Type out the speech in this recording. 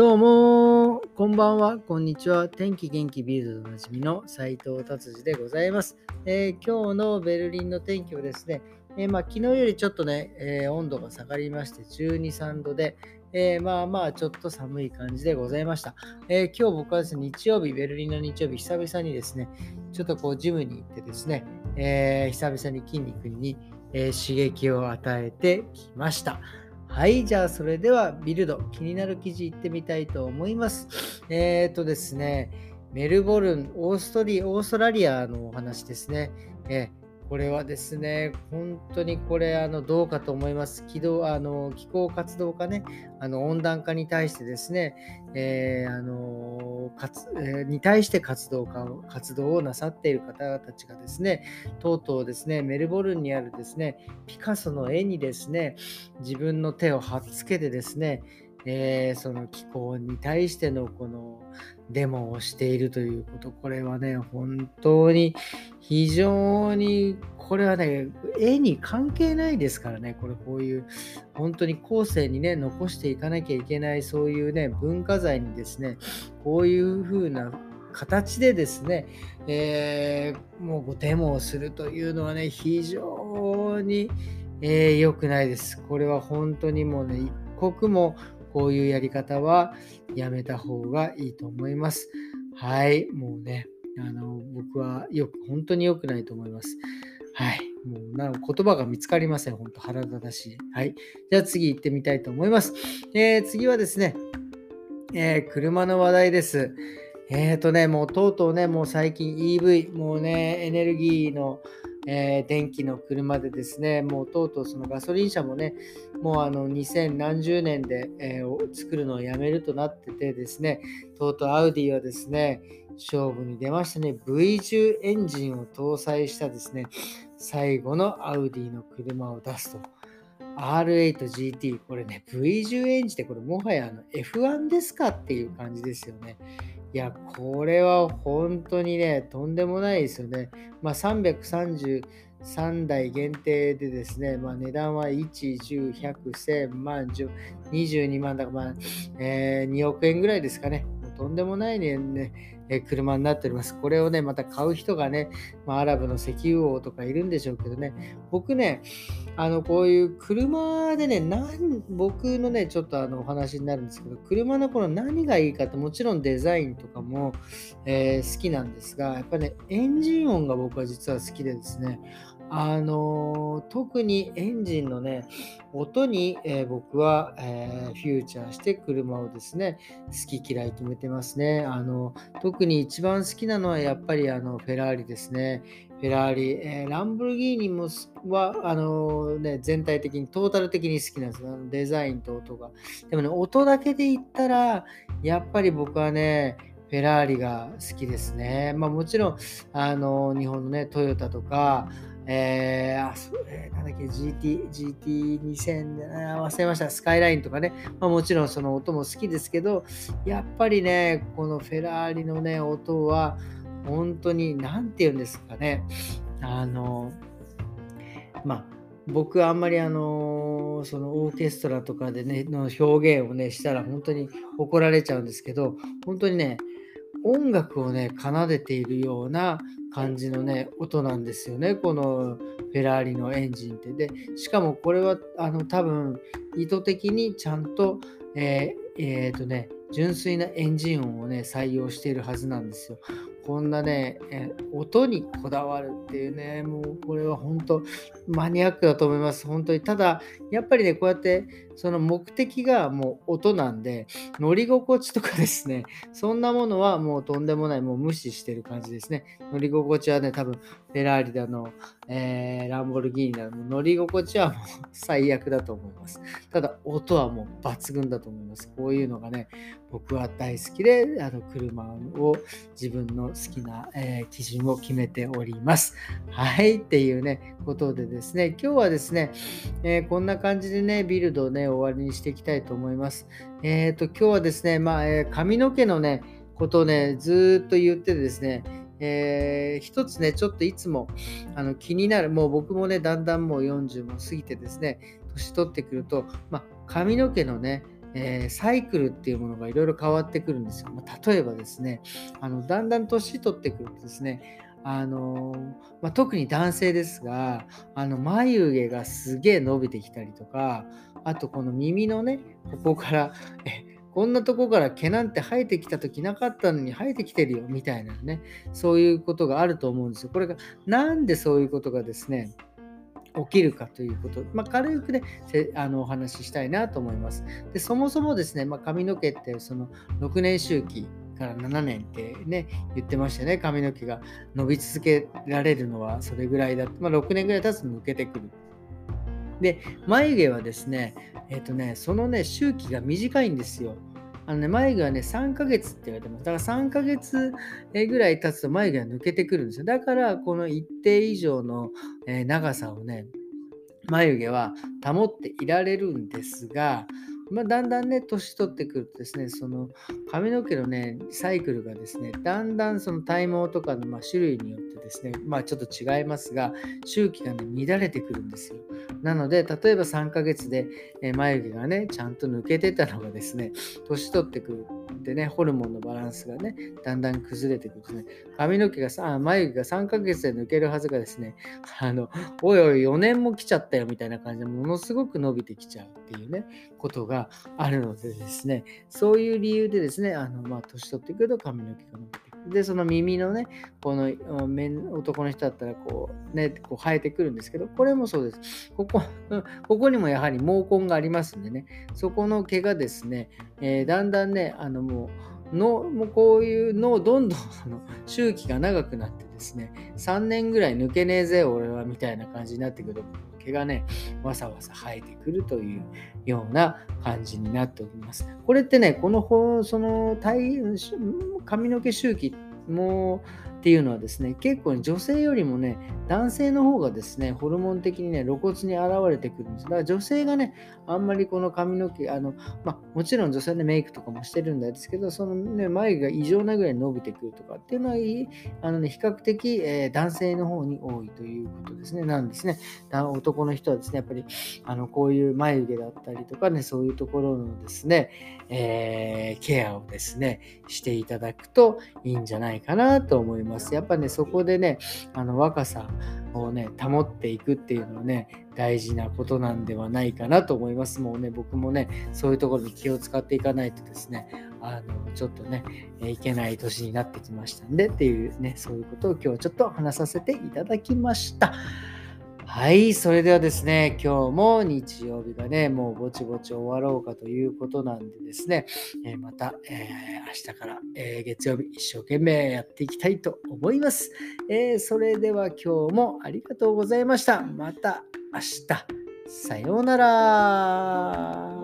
どうも、こんばんは、こんにちは。天気元気ビールドでおなじみの斉藤達治でございます、えー、今日のベルリンの天気はですね、えー、まあ、昨日よりちょっとね、えー、温度が下がりまして12、3度で、えまあまあちょっと寒い感じでございました。え今日僕はですね、日曜日、ベルリンの日曜日、久々にですね、ちょっとこうジムに行ってですね、え久々に筋肉に、え刺激を与えてきました。はい、じゃあそれではビルド、気になる記事いってみたいと思います。えっ、ー、とですね、メルボルン、オーストリアオーストラリアのお話ですね。えこれはですね、本当にこれ、あのどうかと思います。気動あの気候活動家ね、あの温暖化に対してですね、えー、あの活え、に対して活動家活動をなさっている方たちがですね、とうとうですね、メルボルンにあるですね、ピカソの絵にですね、自分の手を貼っつけてですね、えー、その気候に対してのこのデモをしているということ、これはね、本当に非常に、これはね、絵に関係ないですからね、これこういう、本当に後世にね、残していかなきゃいけない、そういうね、文化財にですね、こういう風な形でですね、えー、もうデモをするというのはね、非常に良、えー、くないです。これは本当にもうね、一刻もこういうやり方はやめた方がいいと思います。はい、もうね、あの僕はよく、本当に良くないと思います。はい。もうな言葉が見つかりません。本当腹立たしい。はい。じゃあ次行ってみたいと思います。えー、次はですね、えー、車の話題です。えっ、ー、とね、もうとうとうね、もう最近 EV、もうね、エネルギーの、えー、電気の車でですね、もうとうとうそのガソリン車もね、もうあの2000何十年で、えー、作るのをやめるとなっててですね、とうとうアウディはですね、勝負に出ましたね、V10 エンジンを搭載したですね、最後のアウディの車を出すと。R8GT、これね、V10 エンジンってこれもはやあの F1 ですかっていう感じですよね。いや、これは本当にね、とんでもないですよね。まあ、333台限定でですね、まあ、値段は1、10、100、1000万、10 22万だから、まあえー、2億円ぐらいですかね。とんでもないね、ねえ車になっております。これをね、また買う人がね、まあ、アラブの石油王とかいるんでしょうけどね、僕ね、あの、こういう車でね、なん僕のね、ちょっとあのお話になるんですけど、車のこの何がいいかって、もちろんデザインとかも、えー、好きなんですが、やっぱね、エンジン音が僕は実は好きでですね、あの特にエンジンのね、音に、えー、僕は、えー、フューチャーして車をですね、好き嫌い決めてますね。あの特に一番好きなのはやっぱりあのフェラーリですね。フェラーリ、えー、ランボルギーニもはあの、ね、全体的にトータル的に好きなんですよ。デザインと音が。でもね、音だけで言ったら、やっぱり僕はね、フェラーリが好きですね。まあもちろん、あの日本のね、トヨタとか、えー、あ、それ、なんだっけ、GT、GT2000、忘れました、スカイラインとかね、まあ、もちろんその音も好きですけど、やっぱりね、このフェラーリのね、音は、本当に、なんて言うんですかね、あの、まあ、僕あんまりあのそのオーケストラとかでねの表現をねしたら本当に怒られちゃうんですけど本当にね音楽をね奏でているような感じのね、音なんですよね、このフェラーリのエンジンって。で、しかもこれは、あの、多分、意図的にちゃんと、えー、えー、とね、純粋なエンジン音をね、採用しているはずなんですよ。こんなね、音にこだわるっていうね、もうこれは本当マニアックだと思います。本当に。ただ、やっぱりね、こうやってその目的がもう音なんで、乗り心地とかですね、そんなものはもうとんでもない、もう無視してる感じですね。乗り心地はね、多分、フェラーリだの、えー、ランボルギーニだの、乗り心地はもう最悪だと思います。ただ、音はもう抜群だと思います。こういうのがね、僕は大好きで、あの車を自分の好きな、えー、基準を決めております。はい、っていうね、ことでですね、今日はですね、えー、こんな感じでね、ビルドをね、終わりにしていきたいと思います。えっ、ー、と、今日はですね、まあ、え髪の毛のね、ことをね、ずっと言ってですね、えー、一つね、ちょっといつもあの気になる、もう僕もね、だんだんもう40も過ぎてですね、年取ってくると、まあ、髪の毛のね、えー、サイクルっていうものがいろいろ変わってくるんですよ。まあ、例えばですね、あのだんだん年取ってくるとですね、あのまあ、特に男性ですが、あの眉毛がすげえ伸びてきたりとか、あとこの耳のね、ここから、えこんなとこから毛なんて生えてきた時なかったのに生えてきてるよみたいなね、そういうことがあると思うんですよ。これがなんでそういうことがですね、起きるかということ、まあ、軽くねあのお話ししたいなと思います。でそもそもですね、まあ、髪の毛ってその6年周期から7年ってね言ってましたね髪の毛が伸び続けられるのはそれぐらいだまあ、6年ぐらい経つと抜けてくる。で眉毛はですねえっ、ー、とねそのね周期が短いんですよ。あのね、眉毛はね、3ヶ月って言われてます。だから3ヶ月ぐらい経つと眉毛が抜けてくるんですよ。だから、この一定以上の長さをね、眉毛は保っていられるんですが、まあ、だんだんね、年取ってくるとですね、その髪の毛のね、サイクルがですね、だんだんその体毛とかのま種類によってですね、まあちょっと違いますが、周期がね、乱れてくるんですよ。なので、例えば3ヶ月で眉毛がね、ちゃんと抜けてたのがですね、年取ってくるってね、ホルモンのバランスがね、だんだん崩れてくるんですね。髪の毛がさ、眉毛が3ヶ月で抜けるはずがですね、あの、おいおい4年も来ちゃったよみたいな感じでものすごく伸びてきちゃうっていうね、ことがあるのでですね、そういう理由でですね、あの、まあ、年取ってくると髪の毛が伸びてくる。で、その耳のね、この男の人だったらこう、ね、こう生えてくるんですけど、これもそうです。ここ、ここにもやはり毛根がありますんでね、そこの毛がですね、えー、だんだんね、あのもう、のもうこういうのをどんどんあの周期が長くなってですね、3年ぐらい抜けねえぜ、俺は、みたいな感じになってくると、毛がね、わさわさ生えてくるというような感じになっております。これってね、このその髪の毛周期もうっていうのはですね、結構、ね、女性よりもね、男性の方がですね、ホルモン的にね、露骨に現れてくるんです。だから女性がね、あんまりこの髪の毛、あの、まあ、もちろん女性でメイクとかもしてるんですけど、そのね、眉毛が異常なぐらい伸びてくるとかっていうのは、あのね、比較的、えー、男性の方に多いということですね。なんですね。男の人はですね、やっぱり、あの、こういう眉毛だったりとかね、そういうところのですね、えー、ケアをですね、していただくといいんじゃないかなと思います。ます。やっぱね、そこでね、あの若さをね、保っていくっていうのはね、大事なことなんではないかなと思います。もうね、僕もね、そういうところに気を使っていかないとですね、あの、ちょっとね、いけない年になってきましたんでっていうね、そういうことを今日はちょっと話させていただきました。はい、それではですね、今日も日曜日がね、もうぼちぼち終わろうかということなんでですね、えー、また、えー、明日から、えー、月曜日一生懸命やっていきたいと思います、えそれでは今日もありがとうございました。また明日。さようなら。